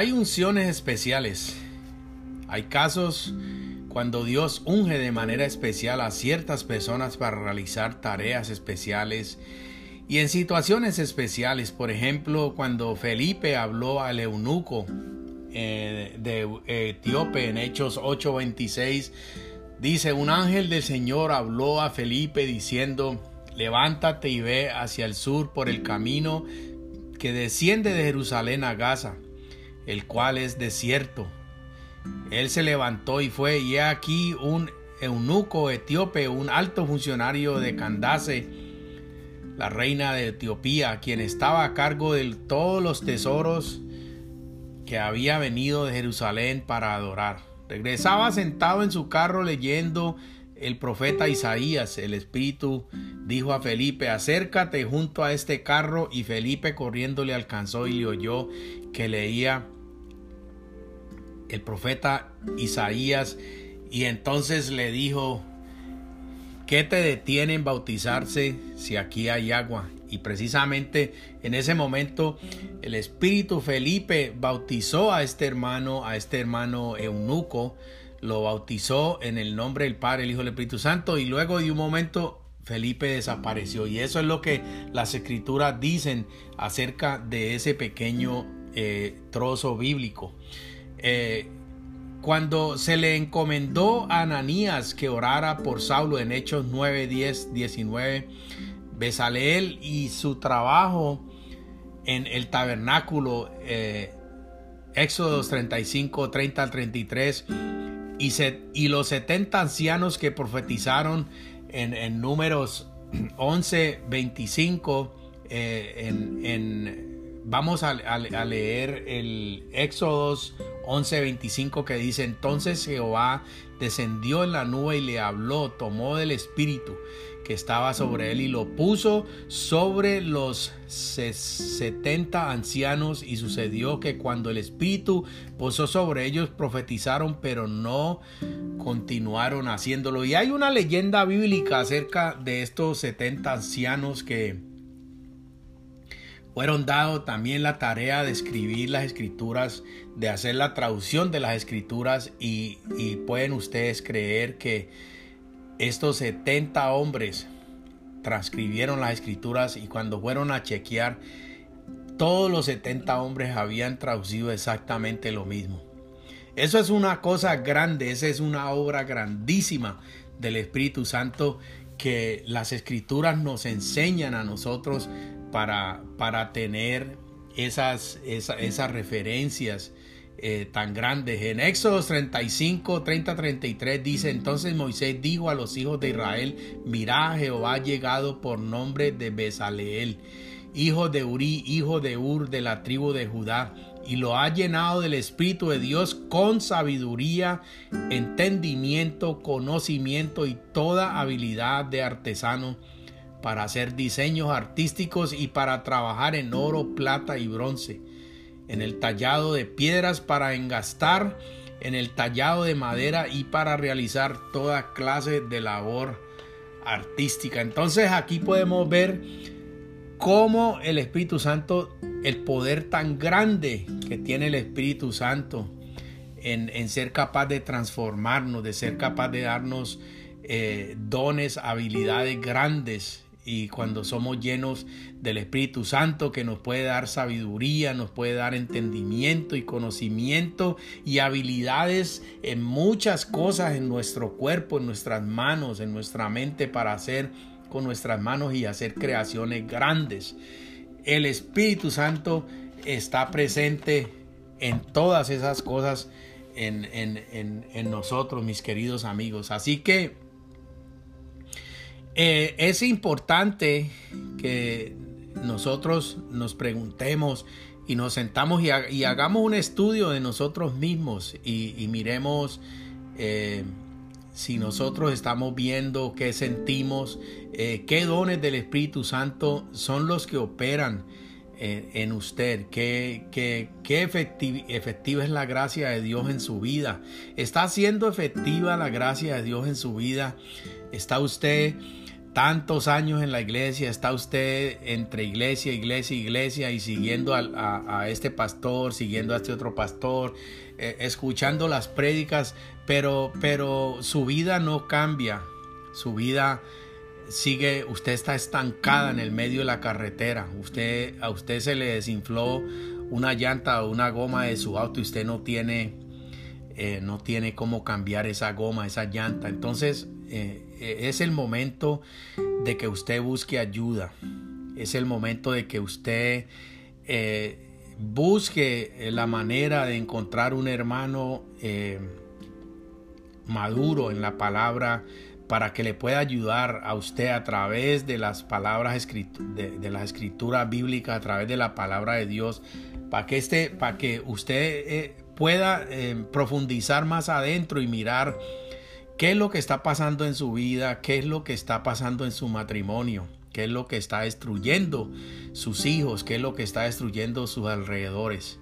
Hay unciones especiales. Hay casos cuando Dios unge de manera especial a ciertas personas para realizar tareas especiales y en situaciones especiales. Por ejemplo, cuando Felipe habló al eunuco eh, de Etíope en Hechos 8:26, dice, un ángel del Señor habló a Felipe diciendo, levántate y ve hacia el sur por el camino que desciende de Jerusalén a Gaza el cual es desierto. Él se levantó y fue, y aquí un eunuco etíope, un alto funcionario de Candace, la reina de Etiopía, quien estaba a cargo de todos los tesoros que había venido de Jerusalén para adorar. Regresaba sentado en su carro leyendo el profeta Isaías. El Espíritu dijo a Felipe, acércate junto a este carro y Felipe corriendo le alcanzó y le oyó que leía el profeta Isaías. Y entonces le dijo, ¿qué te detiene en bautizarse si aquí hay agua? Y precisamente en ese momento el Espíritu Felipe bautizó a este hermano, a este hermano eunuco, lo bautizó en el nombre del Padre, el Hijo y el Espíritu Santo. Y luego de un momento Felipe desapareció. Y eso es lo que las escrituras dicen acerca de ese pequeño eh, trozo bíblico. Eh, cuando se le encomendó a Ananías que orara por Saulo en Hechos 9, 10, 19, Besaleel y su trabajo en el tabernáculo, eh, Éxodos 35, 30 al 33, y, y, los 70 ancianos que profetizaron en, números 11, 25, eh, en Vamos a, leer el Éxodos 11:25 que dice, entonces Jehová descendió en la nube y le habló, tomó del espíritu que estaba sobre él y lo puso sobre los setenta ancianos y sucedió que cuando el espíritu posó sobre ellos profetizaron pero no continuaron haciéndolo y hay una leyenda bíblica acerca de estos setenta ancianos que fueron dados también la tarea de escribir las escrituras, de hacer la traducción de las escrituras y, pueden ustedes creer que estos 70 hombres transcribieron las escrituras y cuando fueron a chequear, todos los 70 hombres habían traducido exactamente lo mismo. Eso es una cosa grande, esa es una obra grandísima del Espíritu Santo que las escrituras nos enseñan a nosotros para, para tener esas, esas referencias eh, tan grandes. En Éxodo 35, 30, 33 dice, entonces Moisés dijo a los hijos de Israel, mirá, Jehová ha llegado por nombre de Besaleel, hijo de Uri, hijo de Ur, de la tribu de Judá, y lo ha llenado del Espíritu de Dios con sabiduría, entendimiento, conocimiento y toda habilidad de artesano para hacer diseños artísticos y para trabajar en oro, plata y bronce, en el tallado de piedras para engastar, en el tallado de madera y para realizar toda clase de labor artística. Entonces aquí podemos ver cómo el Espíritu Santo, el poder tan grande que tiene el Espíritu Santo en, ser capaz de transformarnos, de ser capaz de darnos eh, dones, habilidades grandes y cuando somos llenos del Espíritu Santo que nos puede dar sabiduría, nos puede dar entendimiento y conocimiento y habilidades en muchas cosas en nuestro cuerpo, en nuestras manos, en nuestra mente para hacer con nuestras manos y hacer creaciones grandes. El Espíritu Santo está presente en todas esas cosas en, nosotros, mis queridos amigos. Así que eh, es importante que nosotros nos preguntemos y nos sentamos y, hagamos un estudio de nosotros mismos y, miremos eh, si nosotros estamos viendo qué sentimos, eh, qué dones del Espíritu Santo son los que operan en, usted, qué, qué, qué efectiva es la gracia de Dios en su vida. ¿Está siendo efectiva la gracia de Dios en su vida? ¿Está usted tantos años en la iglesia, está usted entre iglesia, iglesia, iglesia y siguiendo a, este pastor, siguiendo a este otro pastor, eh, escuchando las prédicas, pero, pero su vida no cambia, su vida sigue, usted está estancada en el medio de la carretera, usted, a usted se le desinfló una llanta o una goma de su auto y usted no tiene, eh, no tiene cómo cambiar esa goma, esa llanta. Entonces eh, es el momento de que usted busque ayuda, es el momento de que usted eh, busque la manera de encontrar un hermano maduro en la palabra para que le pueda ayudar a usted a través de las palabras de, de la escritura bíblica, a través de la palabra de Dios, para que, este, para que usted eh, pueda eh, profundizar más adentro y mirar qué es lo que está pasando en su vida, qué es lo que está pasando en su matrimonio, qué es lo que está destruyendo sus hijos, qué es lo que está destruyendo sus alrededores.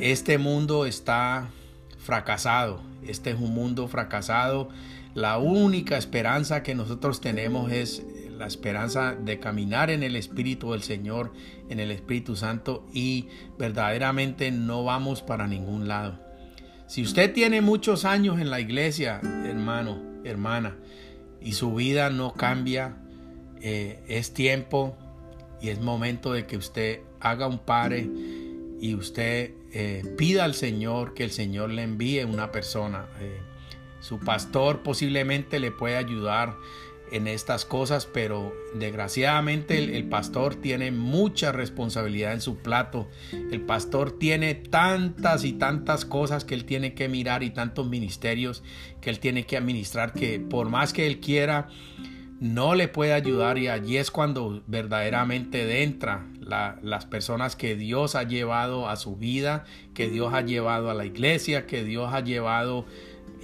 Este mundo está fracasado, este es un mundo fracasado. La única esperanza que nosotros tenemos es la esperanza de caminar en el Espíritu del Señor, en el Espíritu Santo y verdaderamente no vamos para ningún lado. Si usted tiene muchos años en la iglesia, hermano, hermana, y su vida no cambia, eh, es tiempo y es momento de que usted haga un pare y usted eh, pida al Señor que el Señor le envíe una persona. Eh, su pastor posiblemente le puede ayudar en estas cosas, pero desgraciadamente el, pastor tiene mucha responsabilidad en su plato. El pastor tiene tantas y tantas cosas que él tiene que mirar y tantos ministerios que él tiene que administrar que por más que él quiera, no le puede ayudar y allí es cuando verdaderamente entra las personas que Dios ha llevado a su vida, que Dios ha llevado a la iglesia, que Dios ha llevado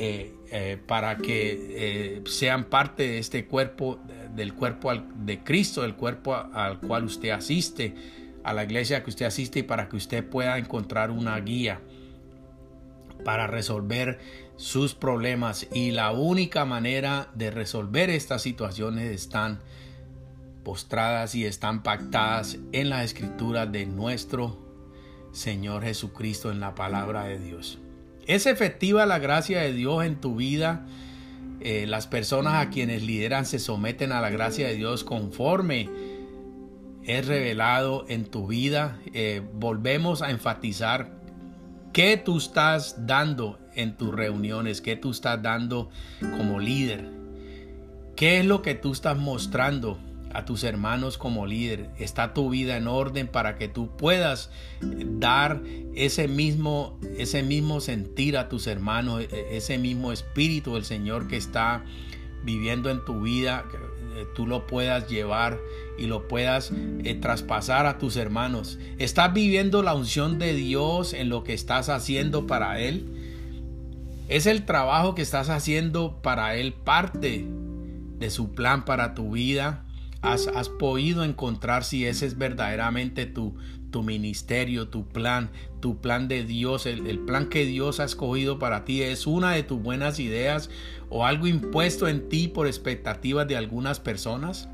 eh, eh, para que eh, sean parte de este cuerpo, del cuerpo de Cristo, del cuerpo al cual usted asiste, a la iglesia que usted asiste y para que usted pueda encontrar una guía para resolver sus problemas y la única manera de resolver estas situaciones están postradas y están pactadas en la escritura de nuestro Señor Jesucristo en la palabra de Dios. ¿Es efectiva la gracia de Dios en tu vida? Eh, las personas a quienes lideran se someten a la gracia de Dios conforme es revelado en tu vida. Eh, volvemos a enfatizar qué tú estás dando en tus reuniones, qué tú estás dando como líder, qué es lo que tú estás mostrando a tus hermanos como líder. Está tu vida en orden para que tú puedas dar ese mismo, ese mismo sentir a tus hermanos, e, ese mismo espíritu del Señor que está viviendo en tu vida, eh, tú lo puedas llevar y lo puedas eh, traspasar a tus hermanos. ¿Estás viviendo la unción de Dios en lo que estás haciendo para Él? ¿Es el trabajo que estás haciendo para Él parte de su plan para tu vida? Has, podido encontrar si ese es verdaderamente tu, tu ministerio, tu plan, tu plan de Dios, el, el, plan que Dios ha escogido para ti es una de tus buenas ideas o algo impuesto en ti por expectativas de algunas personas.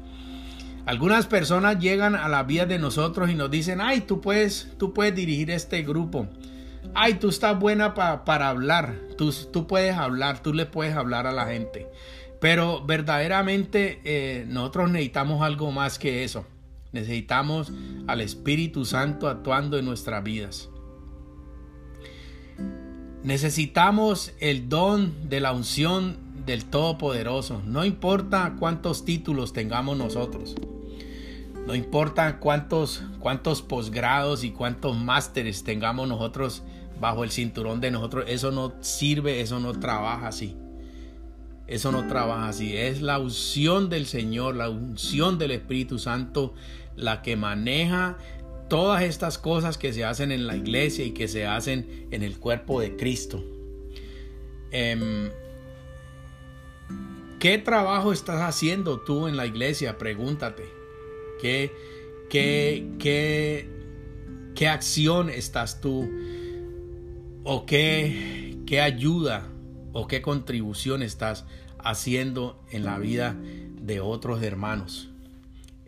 Algunas personas llegan a la vida de nosotros y nos dicen, ay, tú puedes, tú puedes dirigir este grupo. Ay, tú estás buena para hablar. Tú, tú puedes hablar, tú le puedes hablar a la gente. Pero verdaderamente eh, nosotros necesitamos algo más que eso. Necesitamos al Espíritu Santo actuando en nuestras vidas. Necesitamos el don de la unción del Todopoderoso. No importa cuántos títulos tengamos nosotros. No importa cuántos, cuántos posgrados y cuántos másteres tengamos nosotros bajo el cinturón de nosotros. Eso no sirve, eso no trabaja así. Eso no trabaja así. Es la unción del Señor, la unción del Espíritu Santo la que maneja todas estas cosas que se hacen en la iglesia y que se hacen en el cuerpo de Cristo. Em, ¿Qué trabajo estás haciendo tú en la iglesia? Pregúntate. ¿Qué, qué, qué, qué acción estás tú? ¿O qué, qué ayuda o qué contribución estás haciendo en la vida de otros hermanos?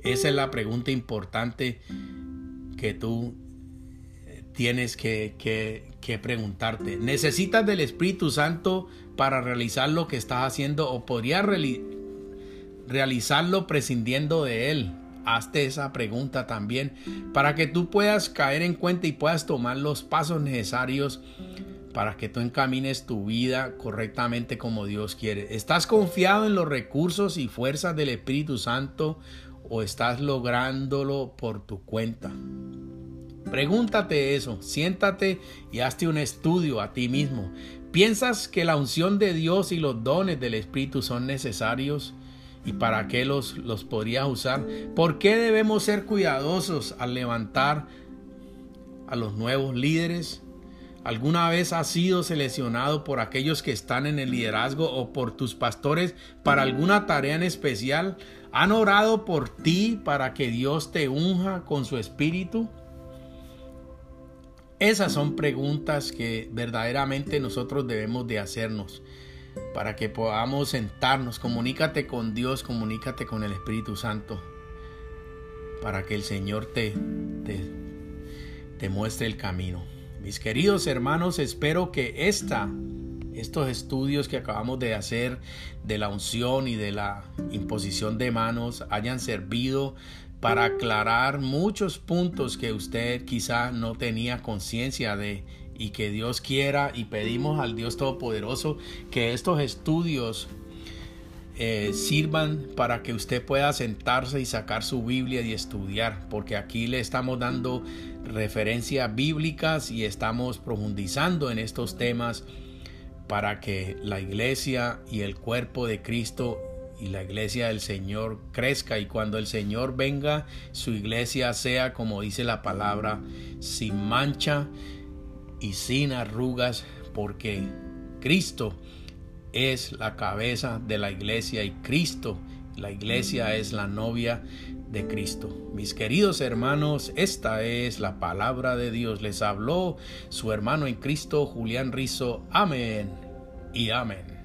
Esa es la pregunta importante que tú tienes que, que, preguntarte. ¿Necesitas del Espíritu Santo para realizar lo que estás haciendo o podrías realizarlo prescindiendo de Él? Hazte esa pregunta también para que tú puedas caer en cuenta y puedas tomar los pasos necesarios para que tú encamines tu vida correctamente como Dios quiere. ¿Estás confiado en los recursos y fuerzas del Espíritu Santo o estás lográndolo por tu cuenta? Pregúntate eso, siéntate y hazte un estudio a ti mismo. ¿Piensas que la unción de Dios y los dones del Espíritu son necesarios? ¿Y para qué los, los podrías usar? ¿Por qué debemos ser cuidadosos al levantar a los nuevos líderes? ¿Alguna vez has sido seleccionado por aquellos que están en el liderazgo o por tus pastores para alguna tarea en especial? ¿Han orado por ti para que Dios te unja con su espíritu? Esas son preguntas que verdaderamente nosotros debemos de hacernos para que podamos sentarnos. Comunícate con Dios, comunícate con el Espíritu Santo para que el Señor te, te, te muestre el camino. Mis queridos hermanos, espero que esta estos estudios que acabamos de hacer de la unción y de la imposición de manos hayan servido para aclarar muchos puntos que usted quizá no tenía conciencia de y que Dios quiera y pedimos al Dios Todopoderoso que estos estudios eh, sirvan para que usted pueda sentarse y sacar su Biblia y estudiar, porque aquí le estamos dando referencias bíblicas y estamos profundizando en estos temas para que la iglesia y el cuerpo de Cristo y la iglesia del Señor crezca. Y cuando el Señor venga, su iglesia sea, como dice la palabra, sin mancha y sin arrugas, porque Cristo es la cabeza de la iglesia y Cristo, la iglesia es la novia de Cristo. Mis queridos hermanos, esta es la palabra de Dios. Les habló su hermano en Cristo, Julián Rizo. Amén y amén.